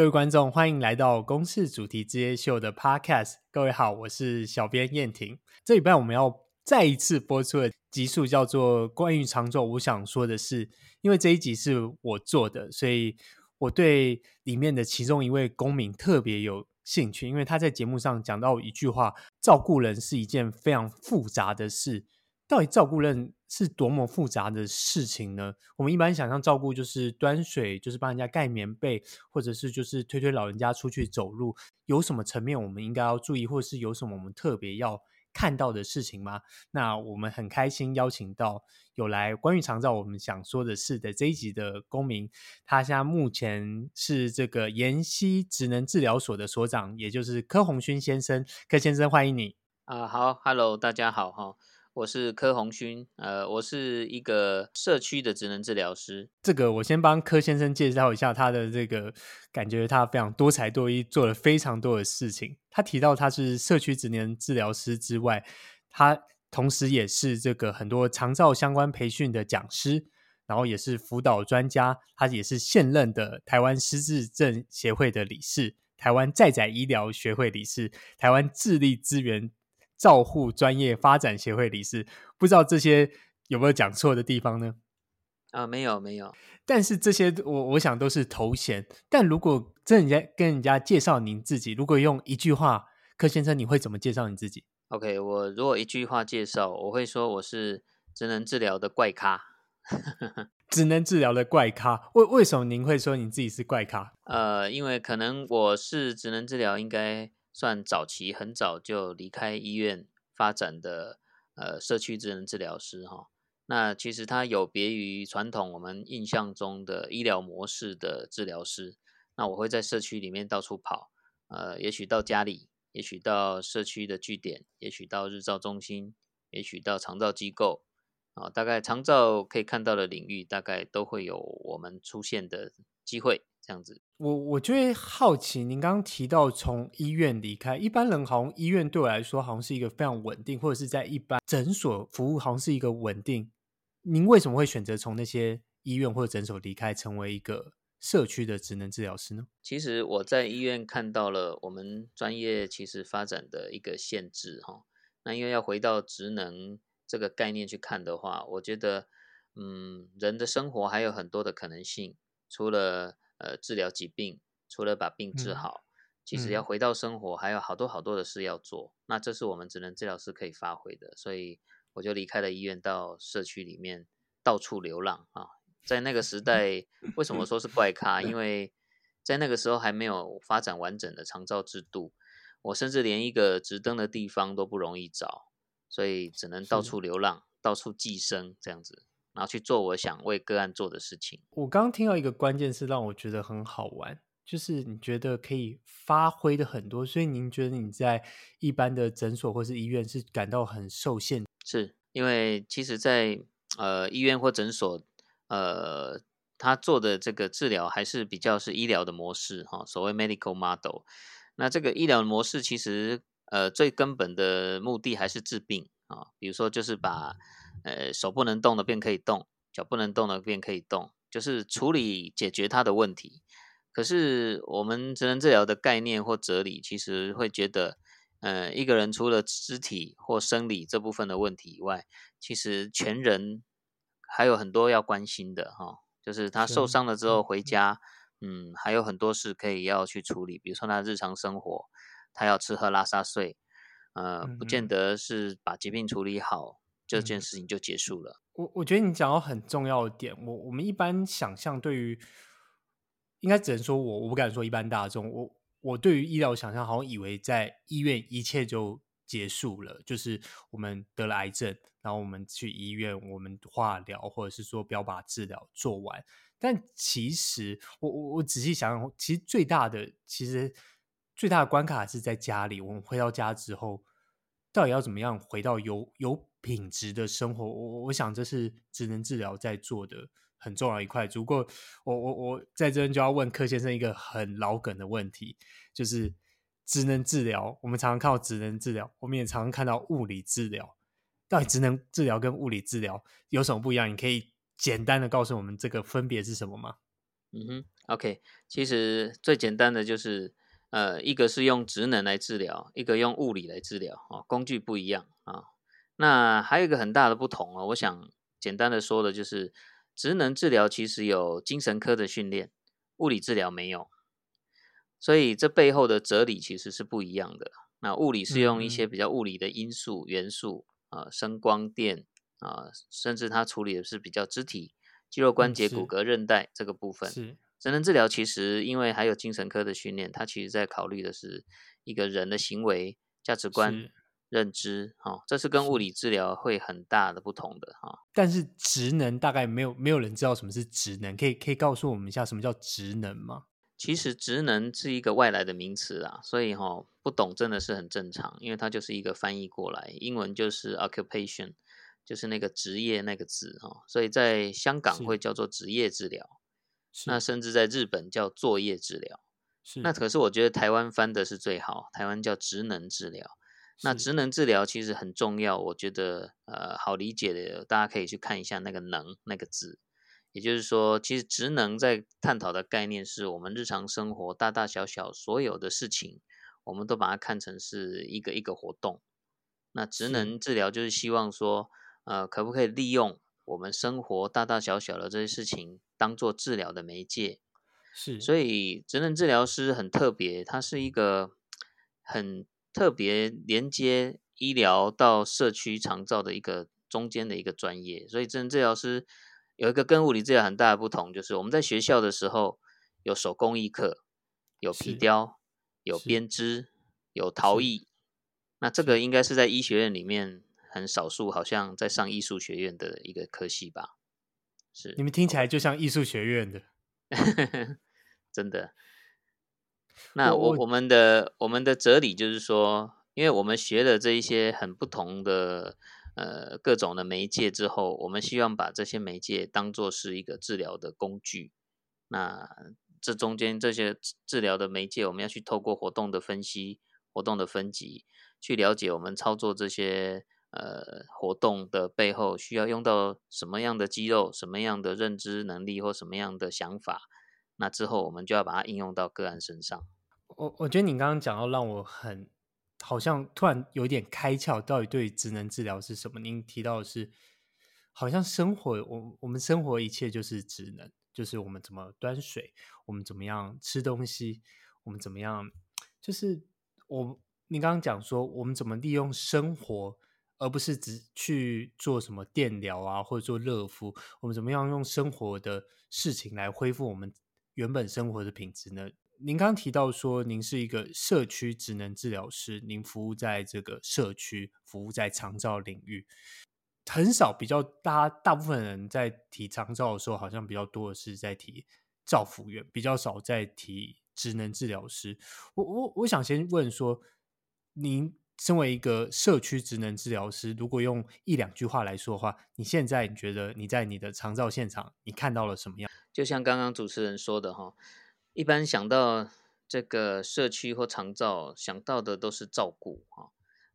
各位观众，欢迎来到公视主题之夜秀的 Podcast。各位好，我是小编燕婷。这礼拜我们要再一次播出的集数叫做《关于长照，我想说的是》，因为这一集是我做的，所以我对里面的其中一位公民特别有兴趣，因为他在节目上讲到一句话：照顾人是一件非常复杂的事。到底照顾人是多么复杂的事情呢？我们一般想象照顾就是端水，就是帮人家盖棉被，或者是就是推推老人家出去走路。有什么层面我们应该要注意，或者是有什么我们特别要看到的事情吗？那我们很开心邀请到有来关于长照我们想说的是的这一集的公民，他现在目前是这个妍希职能治疗所的所长，也就是柯宏勋先生。柯先生，欢迎你。啊，好，Hello，大家好哈。我是柯鸿勋，呃，我是一个社区的职能治疗师。这个我先帮柯先生介绍一下他的这个感觉，他非常多才多艺，做了非常多的事情。他提到他是社区职能治疗师之外，他同时也是这个很多长照相关培训的讲师，然后也是辅导专家。他也是现任的台湾失智症协会的理事，台湾在宅医疗学会理事，台湾智力资源。照护专业发展协会理事，不知道这些有没有讲错的地方呢？啊，没有没有。但是这些我我想都是头衔。但如果真人家跟人家介绍您自己，如果用一句话，柯先生你会怎么介绍你自己？OK，我如果一句话介绍，我会说我是职能治疗的怪咖。职能治疗的怪咖，为为什么您会说你自己是怪咖？呃，因为可能我是职能治疗应该。算早期很早就离开医院发展的呃社区智能治疗师哈，那其实它有别于传统我们印象中的医疗模式的治疗师。那我会在社区里面到处跑，呃，也许到家里，也许到社区的据点，也许到日照中心，也许到长照机构啊，大概长照可以看到的领域，大概都会有我们出现的机会。这样子，我我就会好奇，您刚刚提到从医院离开，一般人好像医院对我来说好像是一个非常稳定，或者是在一般诊所服务好像是一个稳定。您为什么会选择从那些医院或者诊所离开，成为一个社区的职能治疗师呢？其实我在医院看到了我们专业其实发展的一个限制哈。那因为要回到职能这个概念去看的话，我觉得嗯，人的生活还有很多的可能性，除了呃，治疗疾病，除了把病治好，嗯、其实要回到生活，还有好多好多的事要做。嗯、那这是我们职能治疗师可以发挥的，所以我就离开了医院，到社区里面到处流浪啊。在那个时 代，为什么说是怪咖？因为在那个时候还没有发展完整的长照制度，我甚至连一个直登的地方都不容易找，所以只能到处流浪，到处寄生这样子。然后去做我想为个案做的事情。我刚刚听到一个关键是让我觉得很好玩，就是你觉得可以发挥的很多，所以您觉得你在一般的诊所或是医院是感到很受限？是因为其实在，在呃医院或诊所，呃，他做的这个治疗还是比较是医疗的模式哈，所谓 medical model。那这个医疗模式其实呃最根本的目的还是治病啊，比如说就是把。呃，手不能动的便可以动，脚不能动的便可以动，就是处理解决他的问题。可是我们职能治疗的概念或哲理，其实会觉得，呃，一个人除了肢体或生理这部分的问题以外，其实全人还有很多要关心的哈。就是他受伤了之后回家，嗯，还有很多事可以要去处理，比如说他日常生活，他要吃喝拉撒睡，呃，不见得是把疾病处理好。这件事情就结束了。我我觉得你讲到很重要的点，我我们一般想象对于，应该只能说我我不敢说一般大众，我我对于医疗想象好像以为在医院一切就结束了，就是我们得了癌症，然后我们去医院，我们化疗或者是说标靶治疗做完，但其实我我我仔细想想，其实最大的其实最大的关卡是在家里，我们回到家之后，到底要怎么样回到有有。品质的生活，我我想这是职能治疗在做的很重要一块。如果我我我在这边就要问柯先生一个很老梗的问题，就是职能治疗，我们常常看到职能治疗，我们也常常看到物理治疗。到底职能治疗跟物理治疗有什么不一样？你可以简单的告诉我们这个分别是什么吗？嗯哼，OK，其实最简单的就是，呃，一个是用职能来治疗，一个用物理来治疗，哦，工具不一样啊。那还有一个很大的不同哦，我想简单的说的就是，职能治疗其实有精神科的训练，物理治疗没有，所以这背后的哲理其实是不一样的。那物理是用一些比较物理的因素、元素啊，声光电啊，甚至它处理的是比较肢体、肌肉、关节、骨骼、韧带这个部分。是。职能治疗其实因为还有精神科的训练，它其实在考虑的是一个人的行为、价值观、认知，哈，这是跟物理治疗会很大的不同的哈。但是职能大概没有没有人知道什么是职能，可以可以告诉我们一下什么叫职能吗？其实职能是一个外来的名词啊，所以哈不懂真的是很正常，因为它就是一个翻译过来，英文就是 occupation，就是那个职业那个字哈，所以在香港会叫做职业治疗。那甚至在日本叫作业治疗，是那可是我觉得台湾翻的是最好，台湾叫职能治疗。那职能治疗其实很重要，我觉得呃好理解的，大家可以去看一下那个“能”那个字，也就是说，其实职能在探讨的概念是我们日常生活大大小小所有的事情，我们都把它看成是一个一个活动。那职能治疗就是希望说，呃，可不可以利用我们生活大大小小的这些事情，当做治疗的媒介，是，所以职能治疗师很特别，它是一个很特别连接医疗到社区长照的一个中间的一个专业。所以职能治疗师有一个跟物理治疗很大的不同，就是我们在学校的时候有手工艺课，有皮雕，有编织，有陶艺。那这个应该是在医学院里面很少数，好像在上艺术学院的一个科系吧。是，你们听起来就像艺术学院的，真的。那我我们的我们的哲理就是说，因为我们学了这一些很不同的呃各种的媒介之后，我们希望把这些媒介当做是一个治疗的工具。那这中间这些治疗的媒介，我们要去透过活动的分析、活动的分级，去了解我们操作这些。呃，活动的背后需要用到什么样的肌肉、什么样的认知能力或什么样的想法？那之后我们就要把它应用到个案身上。我我觉得你刚刚讲到让我很好像突然有点开窍，到底对职能治疗是什么？您提到的是，好像生活我我们生活一切就是职能，就是我们怎么端水，我们怎么样吃东西，我们怎么样，就是我你刚刚讲说我们怎么利用生活。而不是只去做什么电疗啊，或者做热敷，我们怎么样用生活的事情来恢复我们原本生活的品质呢？您刚提到说，您是一个社区职能治疗师，您服务在这个社区，服务在长照领域，很少比较大，大部分人在提长照的时候，好像比较多的是在提照服员，比较少在提职能治疗师。我我我想先问说，您。身为一个社区职能治疗师，如果用一两句话来说的话，你现在你觉得你在你的长照现场，你看到了什么样？就像刚刚主持人说的哈，一般想到这个社区或长照，想到的都是照顾哈。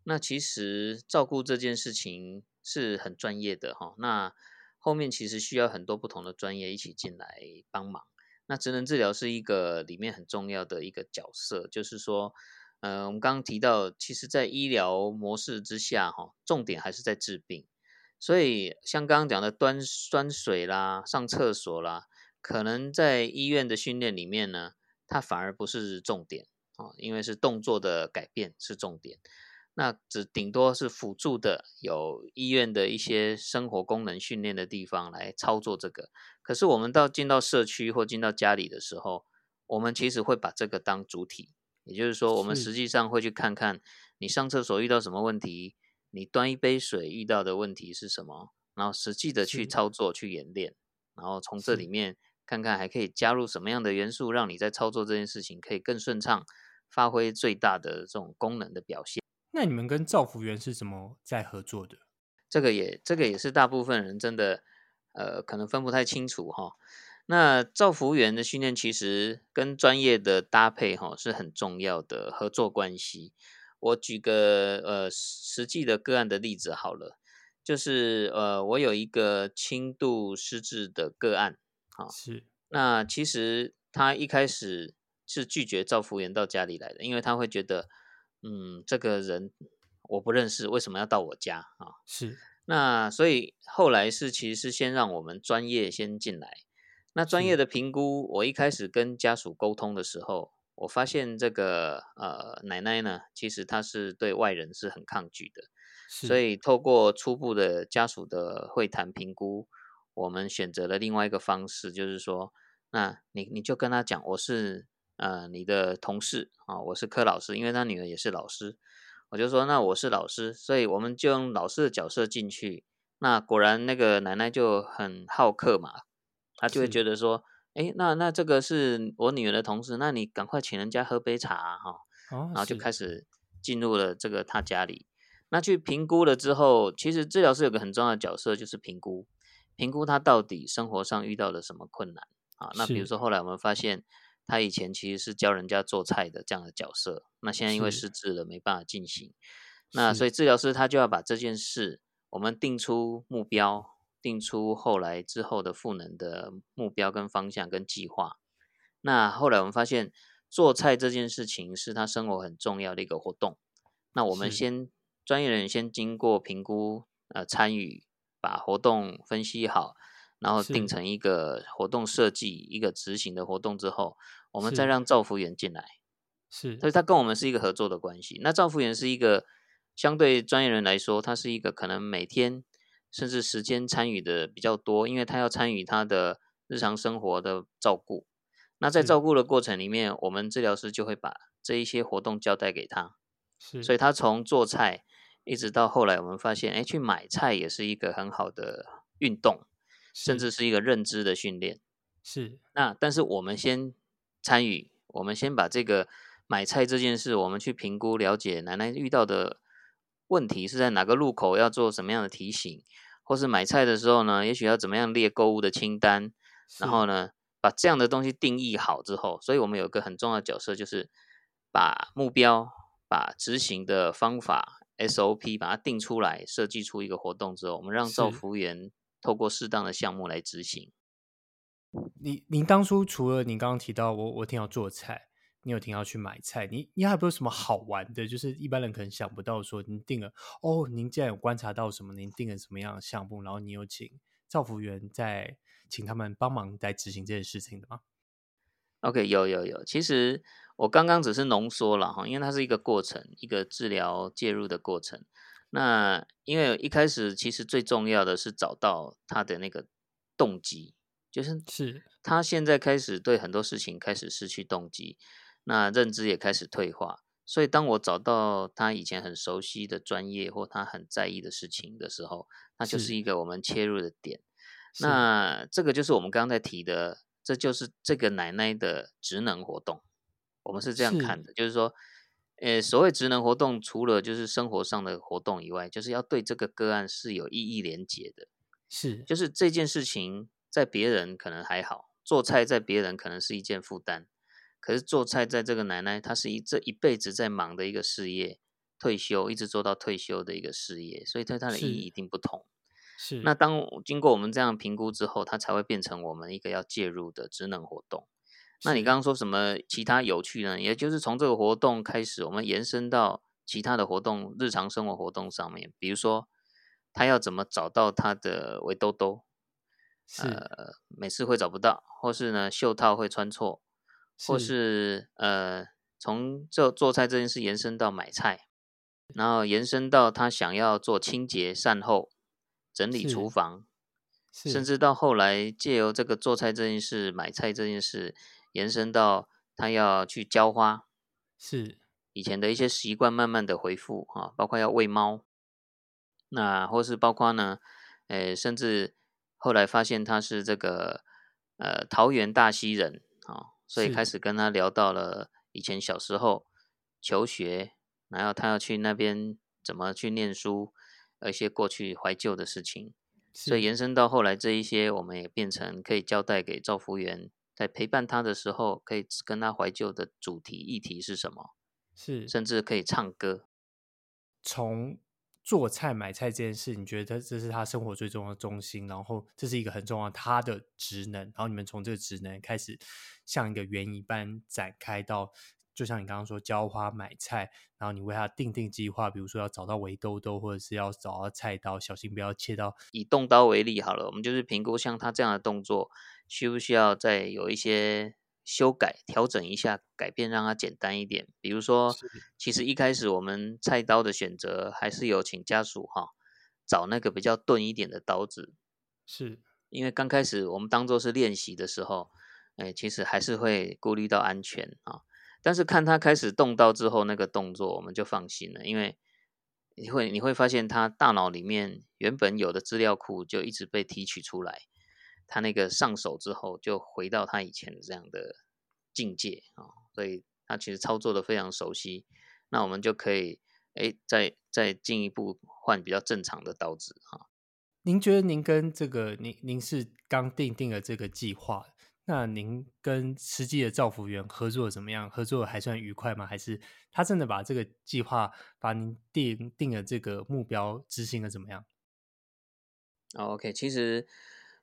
那其实照顾这件事情是很专业的哈。那后面其实需要很多不同的专业一起进来帮忙。那职能治疗是一个里面很重要的一个角色，就是说。呃，我们刚刚提到，其实，在医疗模式之下，哈，重点还是在治病。所以，像刚刚讲的端端水啦、上厕所啦，可能在医院的训练里面呢，它反而不是重点啊，因为是动作的改变是重点。那只顶多是辅助的，有医院的一些生活功能训练的地方来操作这个。可是，我们到进到社区或进到家里的时候，我们其实会把这个当主体。也就是说，我们实际上会去看看你上厕所遇到什么问题，你端一杯水遇到的问题是什么，然后实际的去操作、去演练，然后从这里面看看还可以加入什么样的元素，让你在操作这件事情可以更顺畅，发挥最大的这种功能的表现。那你们跟造福员是怎么在合作的？这个也，这个也是大部分人真的，呃，可能分不太清楚哈。那照服员的训练其实跟专业的搭配哈是很重要的合作关系。我举个呃实际的个案的例子好了，就是呃我有一个轻度失智的个案，好，是。那其实他一开始是拒绝赵福员到家里来的，因为他会觉得，嗯，这个人我不认识，为什么要到我家啊？是。那所以后来是其实是先让我们专业先进来。那专业的评估，我一开始跟家属沟通的时候，我发现这个呃奶奶呢，其实她是对外人是很抗拒的。所以透过初步的家属的会谈评估，我们选择了另外一个方式，就是说，那你你就跟他讲，我是呃你的同事啊，我是柯老师，因为他女儿也是老师。我就说，那我是老师，所以我们就用老师的角色进去。那果然那个奶奶就很好客嘛，她就会觉得说，哎，那那这个是我女儿的同事，那你赶快请人家喝杯茶哈。哦，然后就开始进入了这个他家里。那去评估了之后，其实治疗师有个很重要的角色，就是评估，评估他到底生活上遇到了什么困难啊。那比如说后来我们发现。他以前其实是教人家做菜的这样的角色，那现在因为失智了，没办法进行。那所以治疗师他就要把这件事，我们定出目标，定出后来之后的赋能的目标跟方向跟计划。那后来我们发现，做菜这件事情是他生活很重要的一个活动。那我们先专业人员先经过评估，呃，参与把活动分析好。然后定成一个活动设计，一个执行的活动之后，我们再让造福员进来，是，所以他跟我们是一个合作的关系。那造福员是一个相对专业人来说，他是一个可能每天甚至时间参与的比较多，因为他要参与他的日常生活的照顾。那在照顾的过程里面，我们治疗师就会把这一些活动交代给他，是，所以他从做菜一直到后来，我们发现，哎，去买菜也是一个很好的运动。甚至是一个认知的训练，是。那但是我们先参与，我们先把这个买菜这件事，我们去评估了解奶奶遇到的问题是在哪个路口要做什么样的提醒，或是买菜的时候呢，也许要怎么样列购物的清单，然后呢，把这样的东西定义好之后，所以我们有一个很重要的角色，就是把目标、把执行的方法 SOP 把它定出来，设计出一个活动之后，我们让照服务员。透过适当的项目来执行。你您当初除了您刚刚提到我我挺要做菜，你有听要去买菜，你你还有没有什么好玩的？就是一般人可能想不到说您定了哦，您既然有观察到什么，您定了什么样的项目，然后你有请照服员在请他们帮忙来执行这件事情的吗？OK，有有有，其实我刚刚只是浓缩了哈，因为它是一个过程，一个治疗介入的过程。那因为一开始其实最重要的是找到他的那个动机，就是是他现在开始对很多事情开始失去动机，那认知也开始退化。所以当我找到他以前很熟悉的专业或他很在意的事情的时候，那就是一个我们切入的点。那这个就是我们刚刚在提的，这就是这个奶奶的职能活动。我们是这样看的，是就是说。呃，所谓职能活动，除了就是生活上的活动以外，就是要对这个个案是有意义连结的。是，就是这件事情在别人可能还好，做菜在别人可能是一件负担，可是做菜在这个奶奶，她是一这一辈子在忙的一个事业，退休一直做到退休的一个事业，所以对她的意义一定不同。是，那当经过我们这样评估之后，它才会变成我们一个要介入的职能活动。那你刚刚说什么其他有趣呢？也就是从这个活动开始，我们延伸到其他的活动、日常生活活动上面。比如说，他要怎么找到他的围兜兜？是，呃，每次会找不到，或是呢袖套会穿错，或是。呃从做做菜这件事延伸到买菜，然后延伸到他想要做清洁善后、整理厨房，甚至到后来借由这个做菜这件事、买菜这件事。延伸到他要去浇花，是。以前的一些习惯慢慢的恢复啊，包括要喂猫，那或是包括呢，呃，甚至后来发现他是这个呃桃园大溪人啊，所以开始跟他聊到了以前小时候求学，然后他要去那边怎么去念书，一些过去怀旧的事情，所以延伸到后来这一些，我们也变成可以交代给照服员。在陪伴他的时候，可以跟他怀旧的主题议题是什么？是，甚至可以唱歌。从做菜买菜这件事，你觉得这是他生活最重要的中心，然后这是一个很重要他的职能，然后你们从这个职能开始像一个园一般展开到。就像你刚刚说浇花买菜，然后你为他定定计划，比如说要找到围兜兜，或者是要找到菜刀，小心不要切到。以动刀为例好了，我们就是评估像他这样的动作，需不需要再有一些修改、调整一下、改变，让它简单一点。比如说，其实一开始我们菜刀的选择还是有请家属哈找那个比较钝一点的刀子，是因为刚开始我们当做是练习的时候，哎，其实还是会顾虑到安全啊。但是看他开始动刀之后，那个动作我们就放心了，因为你会你会发现他大脑里面原本有的资料库就一直被提取出来，他那个上手之后就回到他以前的这样的境界啊，所以他其实操作的非常熟悉，那我们就可以哎再再进一步换比较正常的刀子哈。您觉得您跟这个您您是刚定定了这个计划？那您跟实际的造福员合作怎么样？合作还算愉快吗？还是他真的把这个计划，把您定定了这个目标执行的怎么样？OK，其实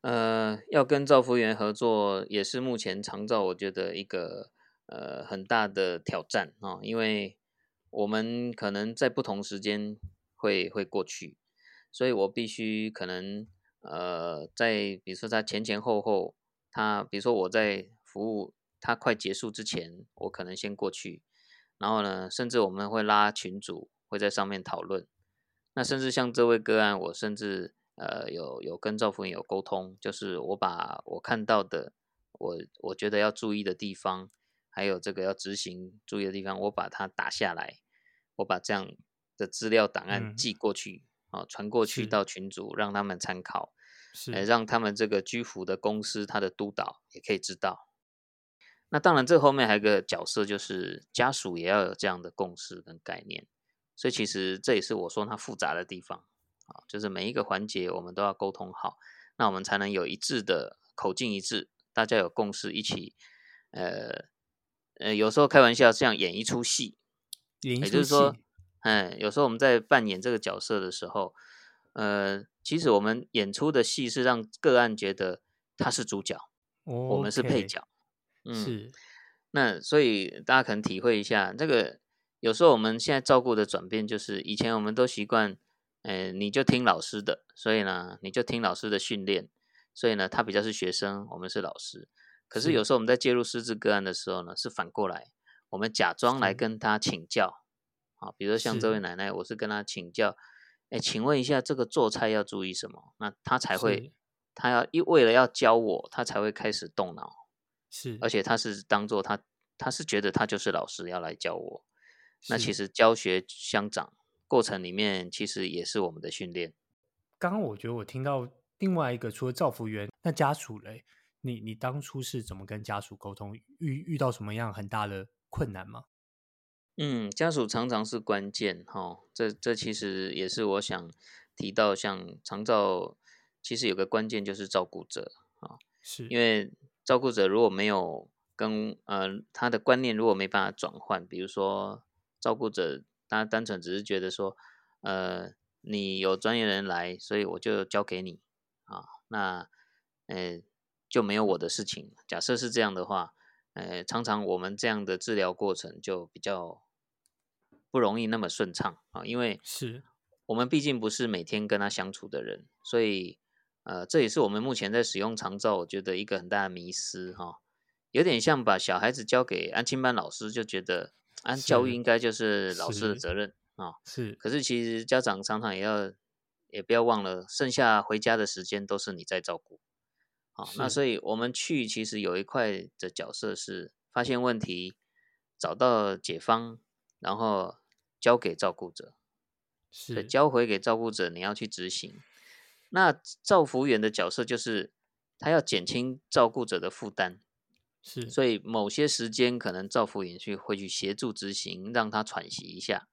呃，要跟照服员合作也是目前长照我觉得一个呃很大的挑战啊，因为我们可能在不同时间会会过去，所以我必须可能呃在比如说在前前后后。他比如说我在服务他快结束之前，我可能先过去，然后呢，甚至我们会拉群组，会在上面讨论。那甚至像这位个案，我甚至呃有有跟照服员有沟通，就是我把我看到的，我我觉得要注意的地方，还有这个要执行注意的地方，我把它打下来，我把这样的资料档案寄过去，啊、嗯，传过去到群组，让他们参考。是，让他们这个居服的公司，他的督导也可以知道。那当然，这后面还有一个角色，就是家属也要有这样的共识跟概念。所以，其实这也是我说它复杂的地方啊，就是每一个环节我们都要沟通好，那我们才能有一致的口径一致，大家有共识，一起呃呃，有时候开玩笑这样演一出戏，演一出戏，也就是说，嗯，有时候我们在扮演这个角色的时候。呃，其实我们演出的戏是让个案觉得他是主角，okay, 我们是配角。嗯，是。那所以大家可能体会一下，这个有时候我们现在照顾的转变，就是以前我们都习惯，呃，你就听老师的，所以呢，你就听老师的训练，所以呢，他比较是学生，我们是老师。可是有时候我们在介入失智个案的时候呢，是反过来，我们假装来跟他请教。啊，比如说像这位奶奶，我是跟他请教。哎，请问一下，这个做菜要注意什么？那他才会，他要一为了要教我，他才会开始动脑。是，而且他是当做他，他是觉得他就是老师要来教我。那其实教学相长过程里面，其实也是我们的训练。刚刚我觉得我听到另外一个，除了照服员，那家属嘞，你你当初是怎么跟家属沟通？遇遇到什么样很大的困难吗？嗯，家属常常是关键哈，这这其实也是我想提到，像长照其实有个关键就是照顾者啊，是因为照顾者如果没有跟呃他的观念如果没办法转换，比如说照顾者他单纯只是觉得说，呃你有专业人来，所以我就交给你啊，那呃就没有我的事情。假设是这样的话。呃，常常我们这样的治疗过程就比较不容易那么顺畅啊，因为是我们毕竟不是每天跟他相处的人，所以呃，这也是我们目前在使用长照，我觉得一个很大的迷失哈，有点像把小孩子交给安亲班老师，就觉得安教育应该就是老师的责任啊，是。可是其实家长常常也要也不要忘了，剩下回家的时间都是你在照顾。好，那所以我们去其实有一块的角色是发现问题，找到解方，然后交给照顾者，是交回给照顾者，你要去执行。那照服务员的角色就是他要减轻照顾者的负担，是，所以某些时间可能照服员去会去协助执行，让他喘息一下。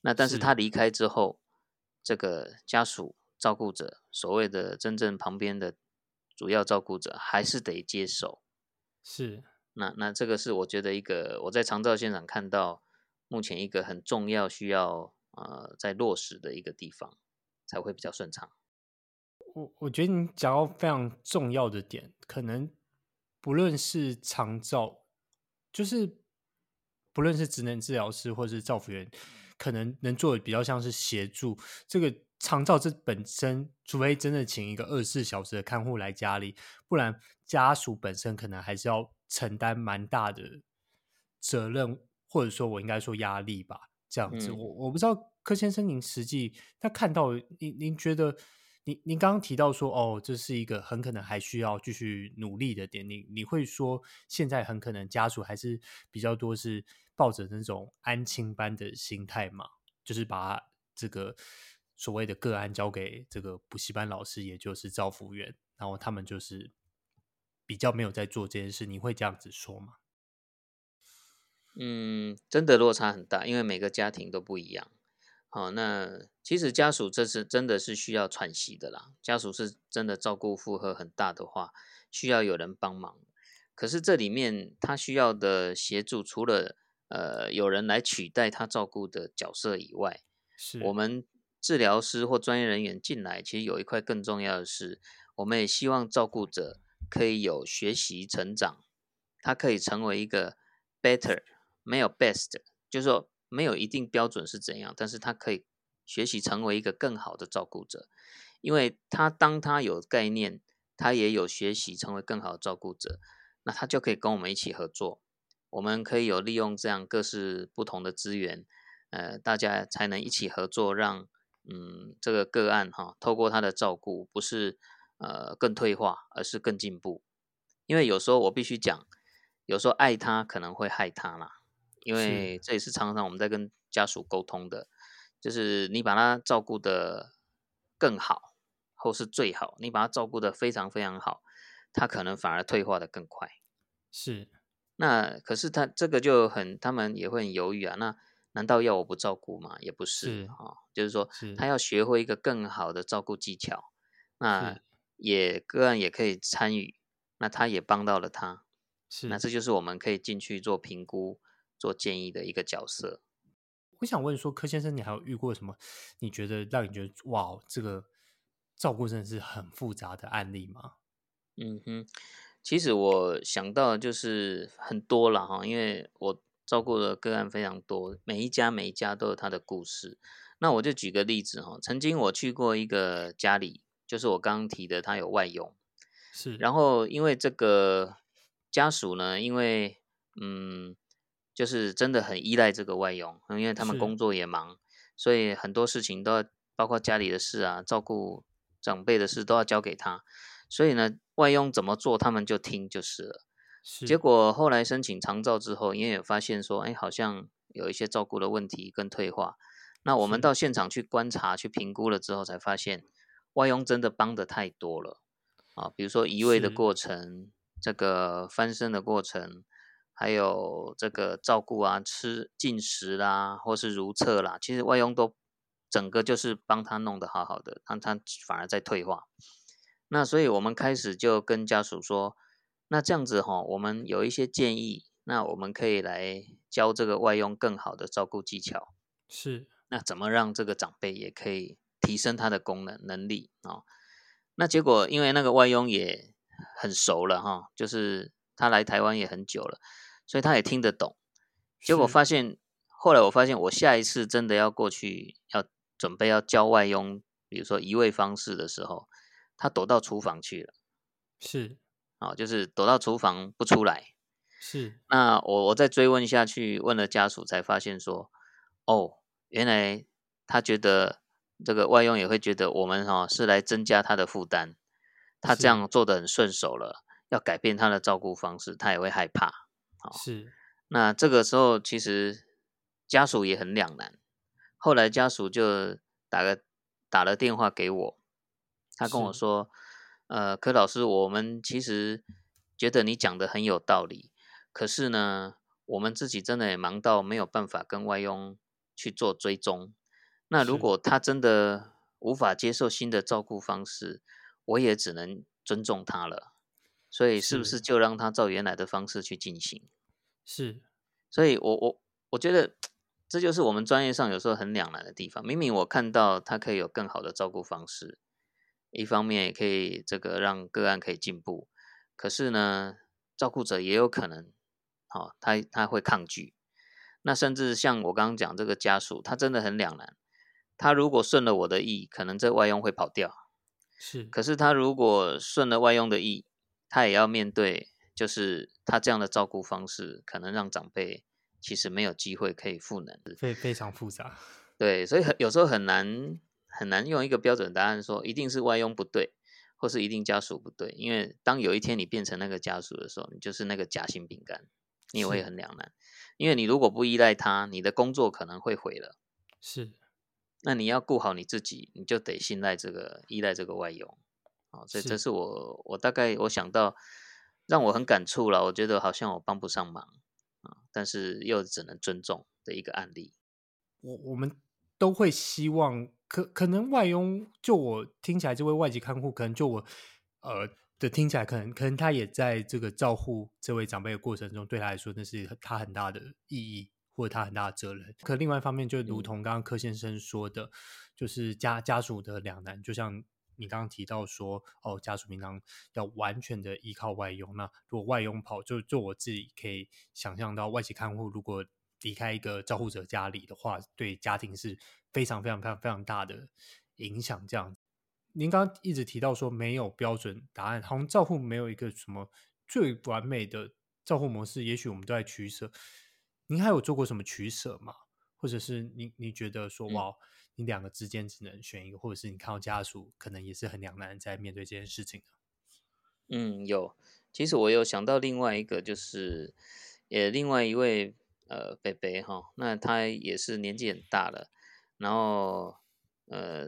那但是他离开之后，这个家属照顾者所谓的真正旁边的。主要照顾者还是得接手，是那那这个是我觉得一个我在长照现场看到目前一个很重要需要呃在落实的一个地方，才会比较顺畅。我我觉得你讲到非常重要的点，可能不论是长照，就是不论是职能治疗师或是照护员，可能能做的比较像是协助这个长照这本身，除非真的请一个二十四小时的看护来家里，不然家属本身可能还是要承担蛮大的责任，或者说我应该说压力吧。这样子，嗯、我我不知道柯先生您实际他看到您您觉得。您您刚刚提到说，哦，这是一个很可能还需要继续努力的点。你你会说，现在很可能家属还是比较多是抱着那种安亲班的心态嘛？就是把这个所谓的个案交给这个补习班老师，也就是照服员，然后他们就是比较没有在做这件事。你会这样子说吗？嗯，真的落差很大，因为每个家庭都不一样。好，那其实家属这是真的是需要喘息的啦。家属是真的照顾负荷很大的话，需要有人帮忙。可是这里面他需要的协助，除了呃有人来取代他照顾的角色以外，是我们治疗师或专业人员进来，其实有一块更重要的是，我们也希望照顾者可以有学习成长，他可以成为一个 better，没有 best，就是说。没有一定标准是怎样，但是他可以学习成为一个更好的照顾者，因为他当他有概念，他也有学习成为更好的照顾者，那他就可以跟我们一起合作，我们可以有利用这样各式不同的资源，呃，大家才能一起合作，让嗯这个个案哈，透过他的照顾，不是呃更退化，而是更进步，因为有时候我必须讲，有时候爱他可能会害他啦。因为这也是常常我们在跟家属沟通的，就是你把他照顾得更好，或是最好，你把他照顾得非常非常好，他可能反而退化的更快。是，那可是他这个就很，他们也会很犹豫啊。那难道要我不照顾吗？也不是啊，哦，就是说他要学会一个更好的照顾技巧，那也个案也可以参与，那他也帮到了他，是，那这就是我们可以进去做评估。做建议的一个角色，我想问说，柯先生，你还有遇过什么？你觉得让你觉得哇，这个照顾真的是很复杂的案例吗？嗯哼，其实我想到就是很多了哈，因为我照顾的个案非常多，每一家每一家都有他的故事。那我就举个例子哈，曾经我去过一个家里，就是我刚刚提的，他有外佣，是，然后因为这个家属呢，因为嗯。就是真的很依赖这个外佣，因为他们工作也忙，所以很多事情都要，包括家里的事啊、照顾长辈的事都要交给他。所以呢，外佣怎么做，他们就听就是了。是。结果后来申请长照之后，因为也发现说，哎，好像有一些照顾的问题跟退化。那我们到现场去观察、去评估了之后，才发现外佣真的帮的太多了啊，比如说移位的过程，这个翻身的过程。还有这个照顾啊，吃进食啦，或是如厕啦，其实外佣都整个就是帮他弄得好好的，让他反而在退化。那所以我们开始就跟家属说，那这样子哈，我们有一些建议，那我们可以来教这个外佣更好的照顾技巧。是，那怎么让这个长辈也可以提升他的功能能力啊？那结果因为那个外佣也很熟了哈，就是他来台湾也很久了。所以他也听得懂，结果发现，后来我发现，我下一次真的要过去，要准备要教外佣，比如说移位方式的时候，他躲到厨房去了，是，啊，就是躲到厨房不出来，是。那我我再追问下去，问了家属才发现说，哦，原来他觉得这个外佣也会觉得我们哈是来增加他的负担，他这样做得很顺手了，要改变他的照顾方式，他也会害怕。是，那这个时候其实家属也很两难。后来家属就打个打了电话给我，他跟我说：“呃，柯老师，我们其实觉得你讲的很有道理，可是呢，我们自己真的也忙到没有办法跟外佣去做追踪。那如果他真的无法接受新的照顾方式，我也只能尊重他了。”所以是不是就让他照原来的方式去进行？是，所以我我我觉得这就是我们专业上有时候很两难的地方。明明我看到他可以有更好的照顾方式，一方面也可以这个让个案可以进步，可是呢，照顾者也有可能，好、哦，他他会抗拒。那甚至像我刚刚讲这个家属，他真的很两难。他如果顺了我的意，可能这外佣会跑掉。是，可是他如果顺了外佣的意，他也要面对，就是他这样的照顾方式，可能让长辈其实没有机会可以赋能，非非常复杂。对，所以很有时候很难很难用一个标准答案说一定是外佣不对，或是一定家属不对，因为当有一天你变成那个家属的时候，你就是那个夹心饼干，你也会很两难。因为你如果不依赖他，你的工作可能会毁了。是。那你要顾好你自己，你就得信赖这个、依赖这个外佣，啊，所以这是我我大概我想到让我很感触了，我觉得好像我帮不上忙啊，但是又只能尊重的一个案例。我我们都会希望，可可能外佣就我听起来，这位外籍看护可能就我呃的听起来，可能可能他也在这个照顾这位长辈的过程中，对他来说那是他很大的意义。或者他很大的责任，可另外一方面就如同刚刚柯先生说的，嗯、就是家家属的两难，就像你刚刚提到说，哦，家属平常要完全的依靠外佣，那如果外佣跑，就就我自己可以想象到，外籍看护如果离开一个照护者家里的话，对家庭是非常非常非常非常大的影响。这样，您刚刚一直提到说没有标准答案，好像照护没有一个什么最完美的照护模式，也许我们都在取舍。您还有做过什么取舍吗？或者是你你觉得说哇，嗯、你两个之间只能选一个，或者是你看到家属可能也是很两难在面对这件事情？嗯，有。其实我有想到另外一个，就是也另外一位呃北北哈，那他也是年纪很大了，然后呃，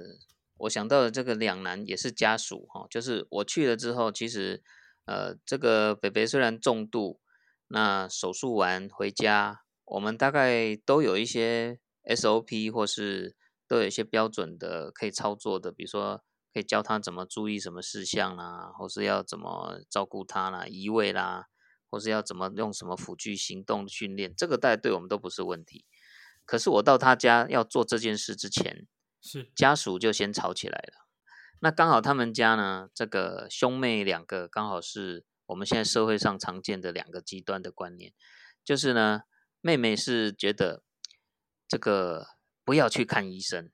我想到的这个两难也是家属哈，就是我去了之后，其实呃这个北北虽然重度，那手术完回家。我们大概都有一些 SOP，或是都有一些标准的可以操作的，比如说可以教他怎么注意什么事项啦，或是要怎么照顾他啦、移位啦，或是要怎么用什么辅具行动训练，这个大概对我们都不是问题。可是我到他家要做这件事之前，是家属就先吵起来了。那刚好他们家呢，这个兄妹两个刚好是我们现在社会上常见的两个极端的观念，就是呢。妹妹是觉得这个不要去看医生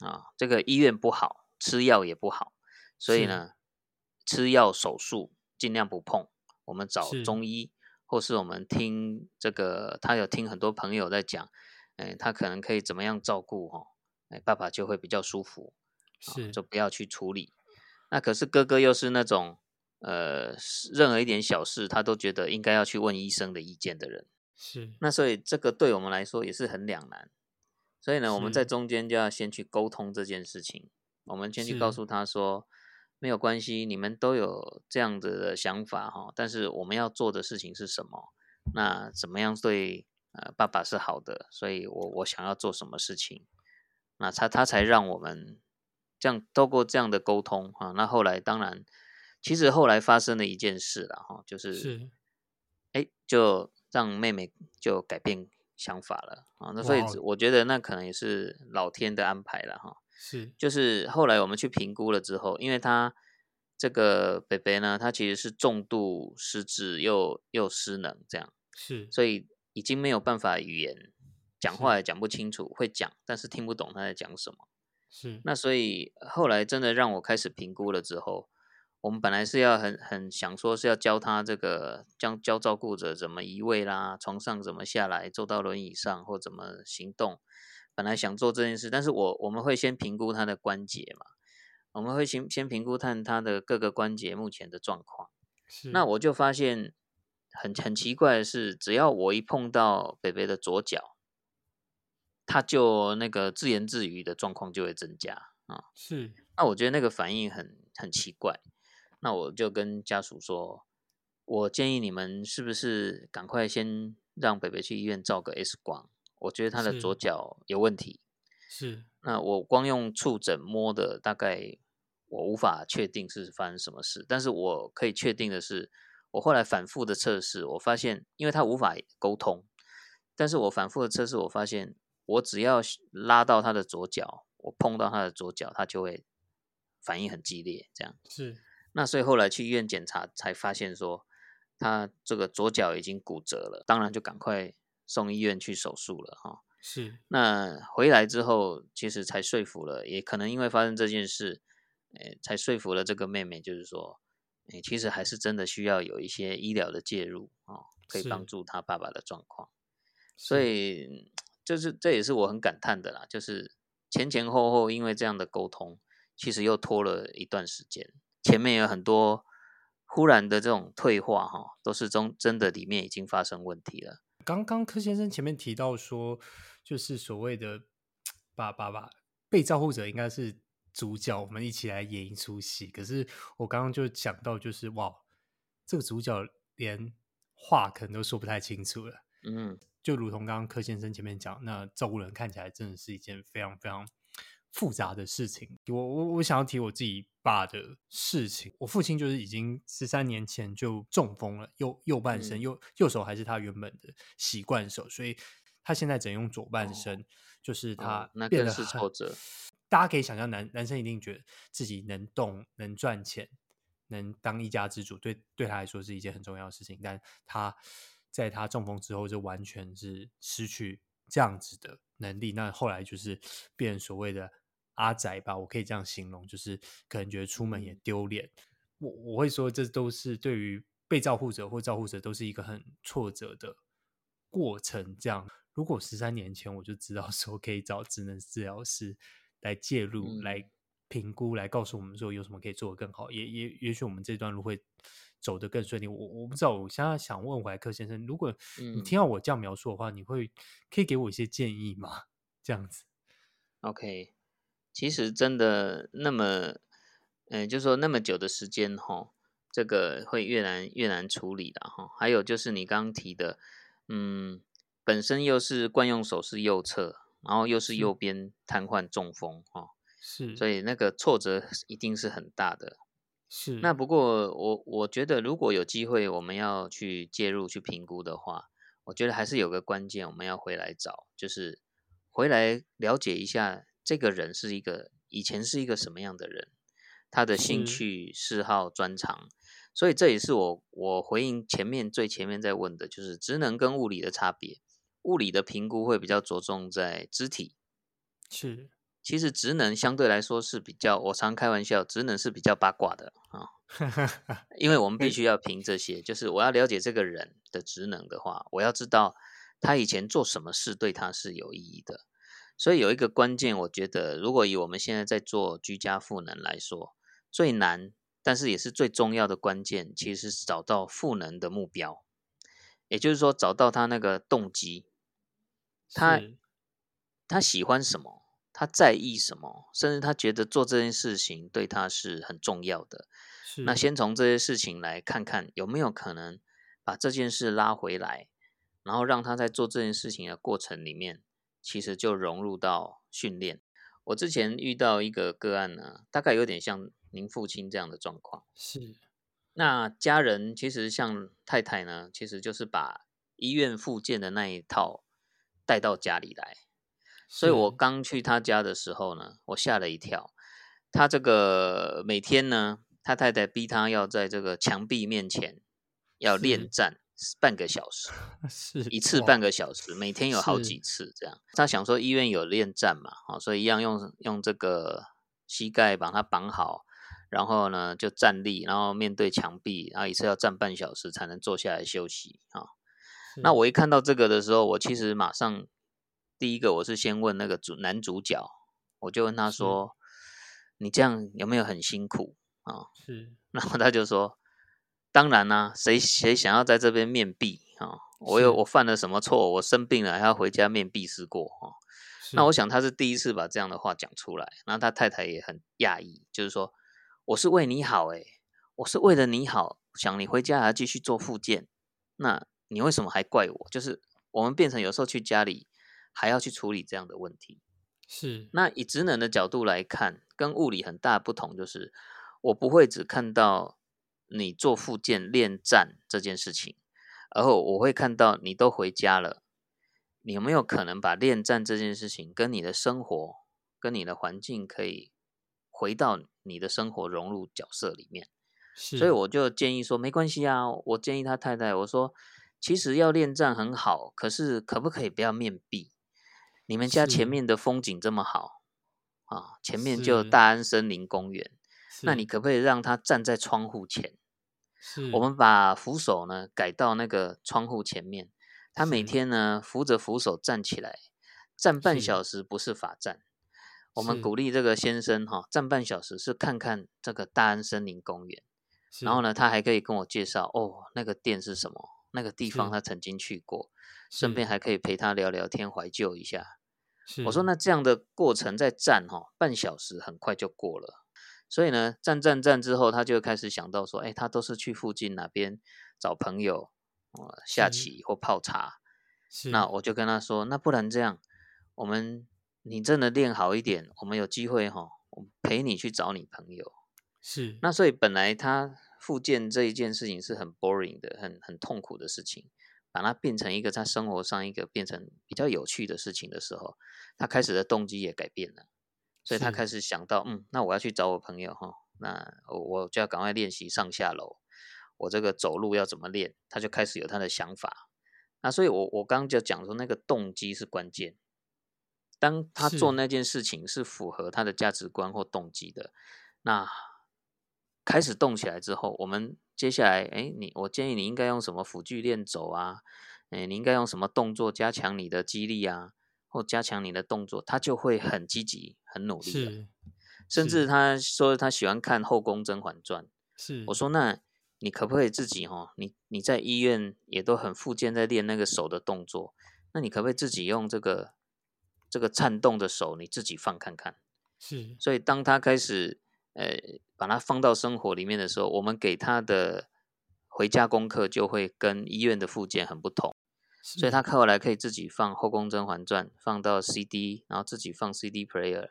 啊，这个医院不好，吃药也不好，所以呢，吃药手术尽量不碰。我们找中医，或是我们听这个，他有听很多朋友在讲，哎，他可能可以怎么样照顾哦，哎，爸爸就会比较舒服，是，就不要去处理。那可是哥哥又是那种呃，任何一点小事他都觉得应该要去问医生的意见的人。是，那所以这个对我们来说也是很两难，所以呢，我们在中间就要先去沟通这件事情。我们先去告诉他说，没有关系，你们都有这样子的想法哈，但是我们要做的事情是什么？那怎么样对呃爸爸是好的？所以我我想要做什么事情？那他他才让我们这样透过这样的沟通哈。那后来当然，其实后来发生了一件事了哈，就是是，哎就。让妹妹就改变想法了啊，那所以我觉得那可能也是老天的安排了哈。是，就是后来我们去评估了之后，因为他这个北北呢，他其实是重度失智又又失能这样，是，所以已经没有办法语言讲话也讲不清楚，会讲但是听不懂他在讲什么。是，那所以后来真的让我开始评估了之后。我们本来是要很很想说是要教他这个教教照顾者怎么移位啦，床上怎么下来，坐到轮椅上或怎么行动。本来想做这件事，但是我我们会先评估他的关节嘛，我们会先先评估看他的各个关节目前的状况。是。那我就发现很很奇怪的是，只要我一碰到北北的左脚，他就那个自言自语的状况就会增加啊。是。那我觉得那个反应很很奇怪。那我就跟家属说，我建议你们是不是赶快先让北北去医院照个 X 光？我觉得他的左脚有问题。是。那我光用触诊摸的，大概我无法确定是发生什么事。但是我可以确定的是，我后来反复的测试，我发现，因为他无法沟通，但是我反复的测试，我发现我只要拉到他的左脚，我碰到他的左脚，他就会反应很激烈，这样是。那所以后来去医院检查，才发现说他这个左脚已经骨折了，当然就赶快送医院去手术了哈。是。那回来之后，其实才说服了，也可能因为发生这件事，诶，才说服了这个妹妹，就是说，诶，其实还是真的需要有一些医疗的介入啊，可以帮助他爸爸的状况。所以。就是这也是我很感叹的啦，就是前前后后因为这样的沟通，其实又拖了一段时间。前面有很多忽然的这种退化哈，都是中真的里面已经发生问题了。刚刚柯先生前面提到说，就是所谓的把把把被照顾者应该是主角，我们一起来演一出戏。可是我刚刚就想到，就是哇，这个主角连话可能都说不太清楚了。嗯。就如同刚刚柯先生前面讲，那照顾人看起来真的是一件非常非常复杂的事情。我我我想要提我自己爸的事情，我父亲就是已经十三年前就中风了，右右半身、嗯、右右手还是他原本的习惯手，所以他现在只能用左半身，哦、就是他变得很、哦、那更是挫折。大家可以想象，男男生一定觉得自己能动、能赚钱、能当一家之主，对对他来说是一件很重要的事情，但他。在他中风之后，就完全是失去这样子的能力。那后来就是变所谓的阿宅吧，我可以这样形容，就是可能觉得出门也丢脸。我我会说，这都是对于被照护者或照护者都是一个很挫折的过程。这样，如果十三年前我就知道说可以找职能治疗师来介入、来评估、来告诉我们说有什么可以做得更好，也也也许我们这段路会。走得更顺利，我我不知道。我现在想问怀克先生，如果你听到我这样描述的话，嗯、你会可以给我一些建议吗？这样子，OK。其实真的那么，嗯、呃，就是说那么久的时间哈，这个会越难越难处理的哈。还有就是你刚刚提的，嗯，本身又是惯用手是右侧，然后又是右边瘫痪中风哈，是，所以那个挫折一定是很大的。是，那不过我我觉得，如果有机会我们要去介入去评估的话，我觉得还是有个关键，我们要回来找，就是回来了解一下这个人是一个以前是一个什么样的人，他的兴趣、嗜好、专长。所以这也是我我回应前面最前面在问的，就是职能跟物理的差别。物理的评估会比较着重在肢体，是。其实职能相对来说是比较，我常开玩笑，职能是比较八卦的啊，因为我们必须要凭这些，就是我要了解这个人的职能的话，我要知道他以前做什么事对他是有意义的。所以有一个关键，我觉得如果以我们现在在做居家赋能来说，最难但是也是最重要的关键，其实是找到赋能的目标，也就是说找到他那个动机，他他喜欢什么？他在意什么？甚至他觉得做这件事情对他是很重要的。那先从这些事情来看看有没有可能把这件事拉回来，然后让他在做这件事情的过程里面，其实就融入到训练。我之前遇到一个个案呢，大概有点像您父亲这样的状况。是。那家人其实像太太呢，其实就是把医院复健的那一套带到家里来。所以我刚去他家的时候呢，我吓了一跳。他这个每天呢，他太太逼他要在这个墙壁面前要练站半个小时，是一次半个小时，每天有好几次这样。他想说医院有练站嘛，哦所以一样用用这个膝盖把它绑好，然后呢就站立，然后面对墙壁，然后一次要站半小时才能坐下来休息啊。那我一看到这个的时候，我其实马上。第一个，我是先问那个主男主角，我就问他说：“你这样有没有很辛苦啊？”是，然后他就说：“当然啦、啊，谁谁想要在这边面壁啊？我有我犯了什么错？我生病了还要回家面壁思过啊？”那我想他是第一次把这样的话讲出来，然后他太太也很讶异，就是说：“我是为你好诶，我是为了你好，想你回家还要继续做复健，那你为什么还怪我？就是我们变成有时候去家里。”还要去处理这样的问题，是。那以职能的角度来看，跟物理很大不同，就是我不会只看到你做复健练站这件事情，然后我会看到你都回家了，你有没有可能把恋战这件事情跟你的生活、跟你的环境可以回到你的生活融入角色里面？是，所以我就建议说，没关系啊，我建议他太太，我说其实要恋战很好，可是可不可以不要面壁？你们家前面的风景这么好啊，前面就大安森林公园，那你可不可以让他站在窗户前？是，我们把扶手呢改到那个窗户前面，他每天呢扶着扶手站起来，站半小时不是罚站。我们鼓励这个先生哈，站半小时是看看这个大安森林公园，然后呢他还可以跟我介绍哦那个店是什么，那个地方他曾经去过。顺便还可以陪他聊聊天，怀旧一下。我说那这样的过程在站哈，半小时很快就过了。所以呢，站站站之后，他就开始想到说，哎，他都是去附近哪边找朋友，呃，下棋或泡茶。是。那我就跟他说，那不然这样，我们你真的练好一点，我们有机会哈，我陪你去找你朋友。是。那所以本来他复健这一件事情是很 boring 的，很很痛苦的事情。把它变成一个他生活上一个变成比较有趣的事情的时候，他开始的动机也改变了，所以他开始想到，嗯，那我要去找我朋友哈，那我我就要赶快练习上下楼，我这个走路要怎么练？他就开始有他的想法。那所以我我刚刚就讲说，那个动机是关键。当他做那件事情是符合他的价值观或动机的，那开始动起来之后，我们。接下来，哎，你我建议你应该用什么辅具练走啊？哎，你应该用什么动作加强你的肌力啊，或加强你的动作，他就会很积极、很努力了。甚至他说他喜欢看《后宫甄嬛传》。是，我说那你可不可以自己哈？你你在医院也都很复健，在练那个手的动作，那你可不可以自己用这个这个颤动的手，你自己放看看？是。所以当他开始。呃，把它放到生活里面的时候，我们给他的回家功课就会跟医院的复健很不同，所以他。后来可以自己放《后宫甄嬛传》，放到 CD，然后自己放 CD player，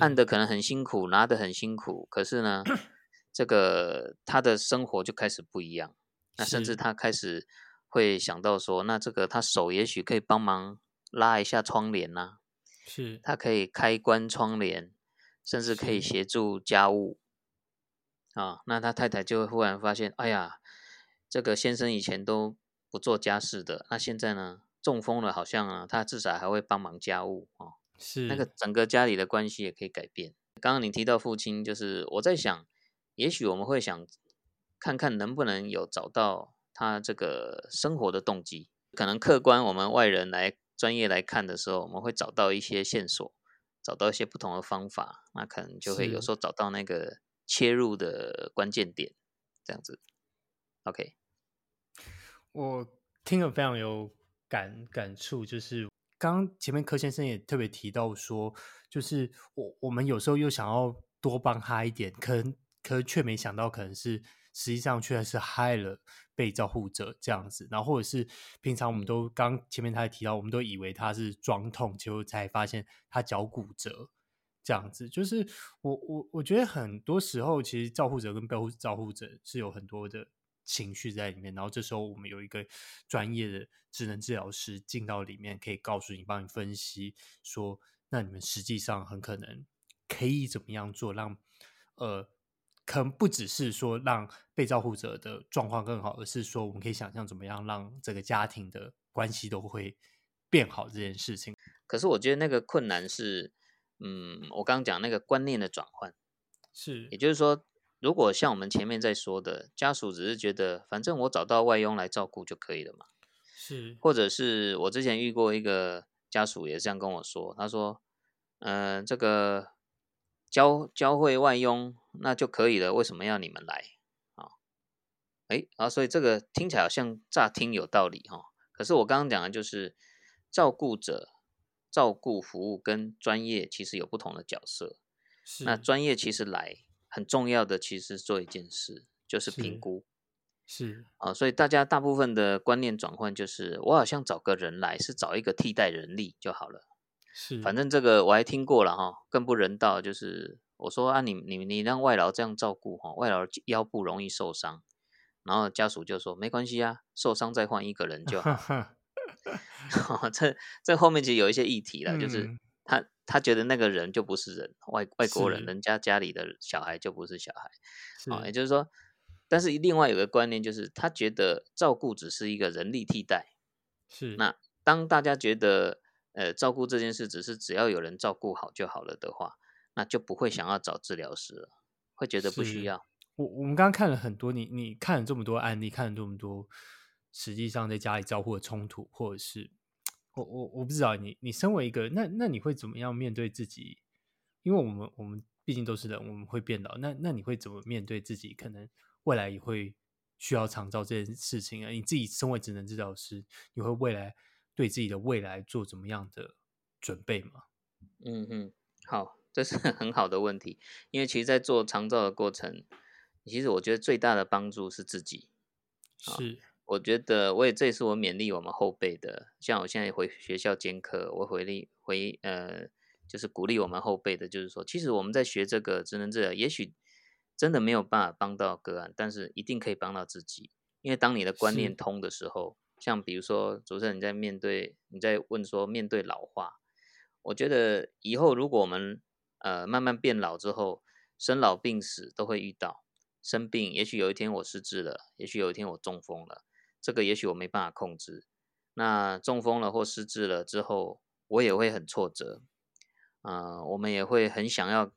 按的可能很辛苦，拿的很辛苦，可是呢，这个他的生活就开始不一样。那甚至他开始会想到说，那这个他手也许可以帮忙拉一下窗帘呐、啊，是，他可以开关窗帘。甚至可以协助家务。啊，那他太太就会忽然发现，哎呀，这个先生以前都不做家事的，那现在呢，中风了，好像啊，他至少还会帮忙家务哦，是那个整个家里的关系也可以改变。刚刚你提到父亲，就是我在想，也许我们会想看看能不能有找到他这个生活的动机，可能客观我们外人来专业来看的时候，我们会找到一些线索。找到一些不同的方法，那可能就会有时候找到那个切入的关键点，这样子。OK，我听了非常有感感触，就是刚前面柯先生也特别提到说，就是我我们有时候又想要多帮他一点，可能可却没想到可能是。实际上却是害了被照护者这样子，然后或者是平常我们都刚前面他也提到，我们都以为他是装痛，结果才发现他脚骨折这样子。就是我我我觉得很多时候，其实照护者跟被照护者是有很多的情绪在里面，然后这时候我们有一个专业的智能治疗师进到里面，可以告诉你，帮你分析说，那你们实际上很可能可以怎么样做，让呃。可能不只是说让被照顾者的状况更好，而是说我们可以想象怎么样让这个家庭的关系都会变好这件事情。可是我觉得那个困难是，嗯，我刚刚讲那个观念的转换，是，也就是说，如果像我们前面在说的，家属只是觉得反正我找到外佣来照顾就可以了嘛，是，或者是我之前遇过一个家属也这样跟我说，他说，嗯、呃，这个。教教会外佣那就可以了，为什么要你们来啊？哎啊，所以这个听起来好像乍听有道理哈，可是我刚刚讲的就是照顾者、照顾服务跟专业其实有不同的角色。是。那专业其实来很重要的，其实做一件事，就是评估。是。是啊，所以大家大部分的观念转换就是，我好像找个人来是找一个替代人力就好了。是，反正这个我还听过了哈，更不人道。就是我说啊你，你你你让外劳这样照顾哈，外劳腰部容易受伤，然后家属就说没关系啊，受伤再换一个人就好。哦、这这后面其实有一些议题了，嗯、就是他他觉得那个人就不是人，外外国人，人家家里的小孩就不是小孩，啊哦，也就是说，但是另外有个观念就是，他觉得照顾只是一个人力替代，是。那当大家觉得呃照顾这件事只是只要有人照顾好就好了的话，那就不会想要找治疗师了，会觉得不需要。我我们刚刚看了很多，你你看了这么多案例，看了这么多，实际上在家里照顾的冲突，或者是我我我不知道你你身为一个，那那你会怎么样面对自己？因为我们我们毕竟都是人，我们会变老，那那你会怎么面对自己？可能未来也会需要长照这件事情啊？你自己身为职能治疗师，你会未来对自己的未来做怎么样的准备吗？嗯嗯，好，这是 很好的问题，因为其实，在做长照的过程。其实我觉得最大的帮助是自己，是，我觉得我也这也是我勉励我们后辈的，像我现在回学校兼课，我回力回呃，就是鼓励我们后辈的，就是说，其实我们在学这个职能治疗，也许真的没有办法帮到个案，但是一定可以帮到自己，因为当你的观念通的时候，像比如说主持人你在面对你在问说面对老化，我觉得以后如果我们呃慢慢变老之后，生老病死都会遇到。生病，也许有一天我失智了，也许有一天我中风了，这个也许我没办法控制。那中风了或失智了之后，我也会很挫折。嗯、呃，我们也会很想要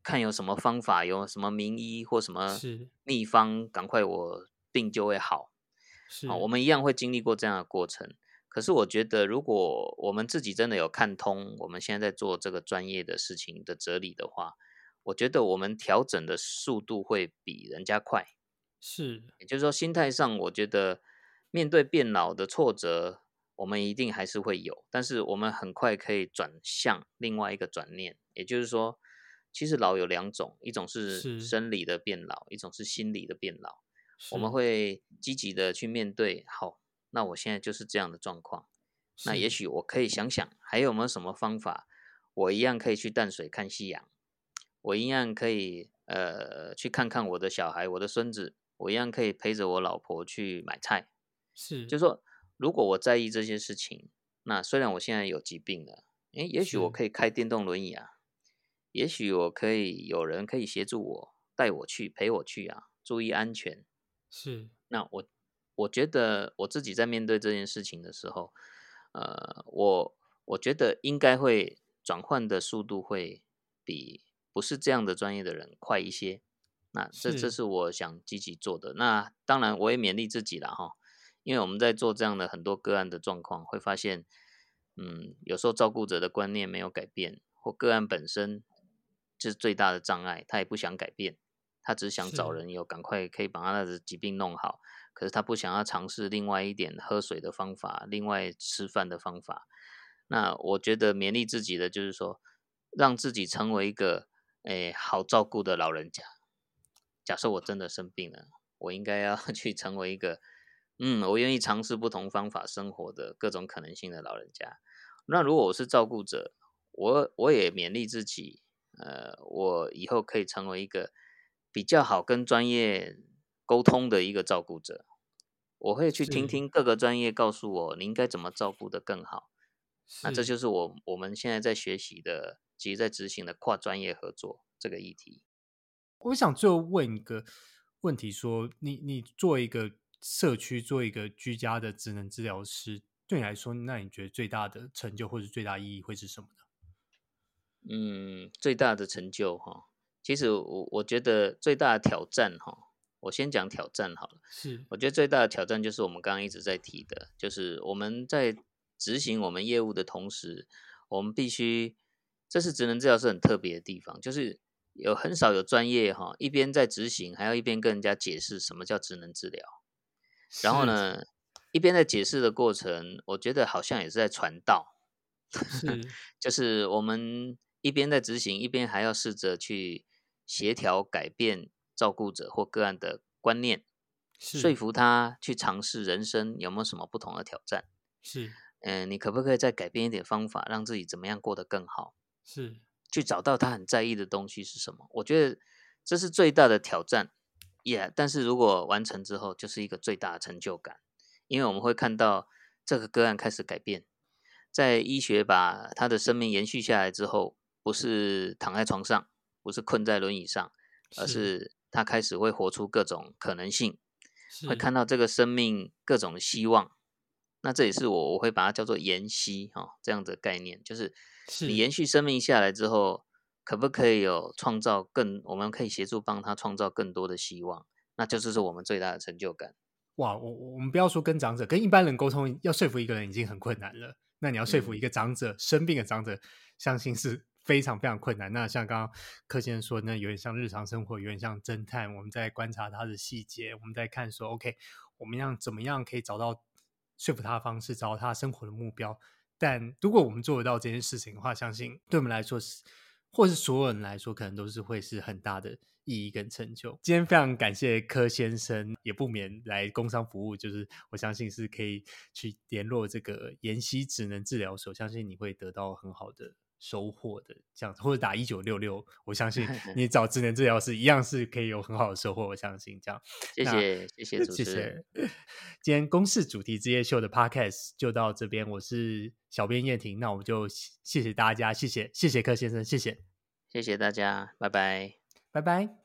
看有什么方法，有什么名医或什么秘方，赶快我病就会好。是，我们一样会经历过这样的过程。可是我觉得，如果我们自己真的有看通我们现在在做这个专业的事情的哲理的话。我觉得我们调整的速度会比人家快，是，也就是说，心态上，我觉得面对变老的挫折，我们一定还是会有，但是我们很快可以转向另外一个转念，也就是说，其实老有两种，一种是生理的变老，一种是心理的变老。我们会积极的去面对，好，那我现在就是这样的状况，那也许我可以想想，还有没有什么方法，我一样可以去淡水看夕阳。我一样可以，呃，去看看我的小孩，我的孙子。我一样可以陪着我老婆去买菜。是，就是说，如果我在意这些事情，那虽然我现在有疾病了，诶，也许我可以开电动轮椅啊，也许我可以有人可以协助我，带我去，陪我去啊，注意安全。是，那我我觉得我自己在面对这件事情的时候，呃，我我觉得应该会转换的速度会比。不是这样的专业的人快一些，那这这是我想积极做的。那当然我也勉励自己了哈，因为我们在做这样的很多个案的状况，会发现，嗯，有时候照顾者的观念没有改变，或个案本身就是最大的障碍，他也不想改变，他只想找人有赶快可以把他的疾病弄好，可是他不想要尝试另外一点喝水的方法，另外吃饭的方法。那我觉得勉励自己的就是说，让自己成为一个。哎，好照顾的老人家。假设我真的生病了，我应该要 去成为一个，嗯，我愿意尝试不同方法生活的各种可能性的老人家。那如果我是照顾者，我我也勉励自己，呃，我以后可以成为一个比较好跟专业沟通的一个照顾者。我会去听听各个专业告诉我你应该怎么照顾得更好。那这就是我我们现在在学习的。其实在执行的跨专业合作这个议题，我想最后问一个问题：说你你做一个社区做一个居家的职能治疗师，对你来说，那你觉得最大的成就或者最大意义会是什么呢？嗯，最大的成就哈，其实我我觉得最大的挑战哈，我先讲挑战好了。是，我觉得最大的挑战就是我们刚刚一直在提的，就是我们在执行我们业务的同时，我们必须。这是职能治疗师很特别的地方，就是有很少有专业哈，一边在执行，还要一边跟人家解释什么叫职能治疗。然后呢，一边在解释的过程，我觉得好像也是在传道。是，就是我们一边在执行，一边还要试着去协调改变照顾者或个案的观念，说服他去尝试人生有没有什么不同的挑战。是，嗯，你可不可以再改变一点方法，让自己怎么样过得更好？是去找到他很在意的东西是什么？我觉得这是最大的挑战，耶！但是如果完成之后，就是一个最大的成就感，因为我们会看到这个个案开始改变，在医学把他的生命延续下来之后，不是躺在床上，不是困在轮椅上，而是他开始会活出各种可能性，会看到这个生命各种希望。那这也是我我会把它叫做延续哈、哦，这样的概念，就是你延续生命下来之后，可不可以有创造更？我们可以协助帮他创造更多的希望，那就是是我们最大的成就感。哇，我我们不要说跟长者，跟一般人沟通，要说服一个人已经很困难了。那你要说服一个长者，嗯、生病的长者，相信是非常非常困难。那像刚刚柯先生说，那有点像日常生活，有点像侦探，我们在观察他的细节，我们在看说，OK，我们要怎么样可以找到。说服他的方式，找到他生活的目标。但如果我们做得到这件事情的话，相信对我们来说是，或是所有人来说，可能都是会是很大的意义跟成就。今天非常感谢柯先生，也不免来工商服务，就是我相信是可以去联络这个妍希职能治疗所，相信你会得到很好的。收获的这样子，或者打一九六六，我相信 你找智能治疗师一样是可以有很好的收获。我相信这样，谢谢谢谢主持人。谢谢。今天公式主题之夜秀的 Podcast 就到这边，我是小编燕婷，那我们就谢谢大家，谢谢谢谢柯先生，谢谢谢谢大家，拜拜，拜拜。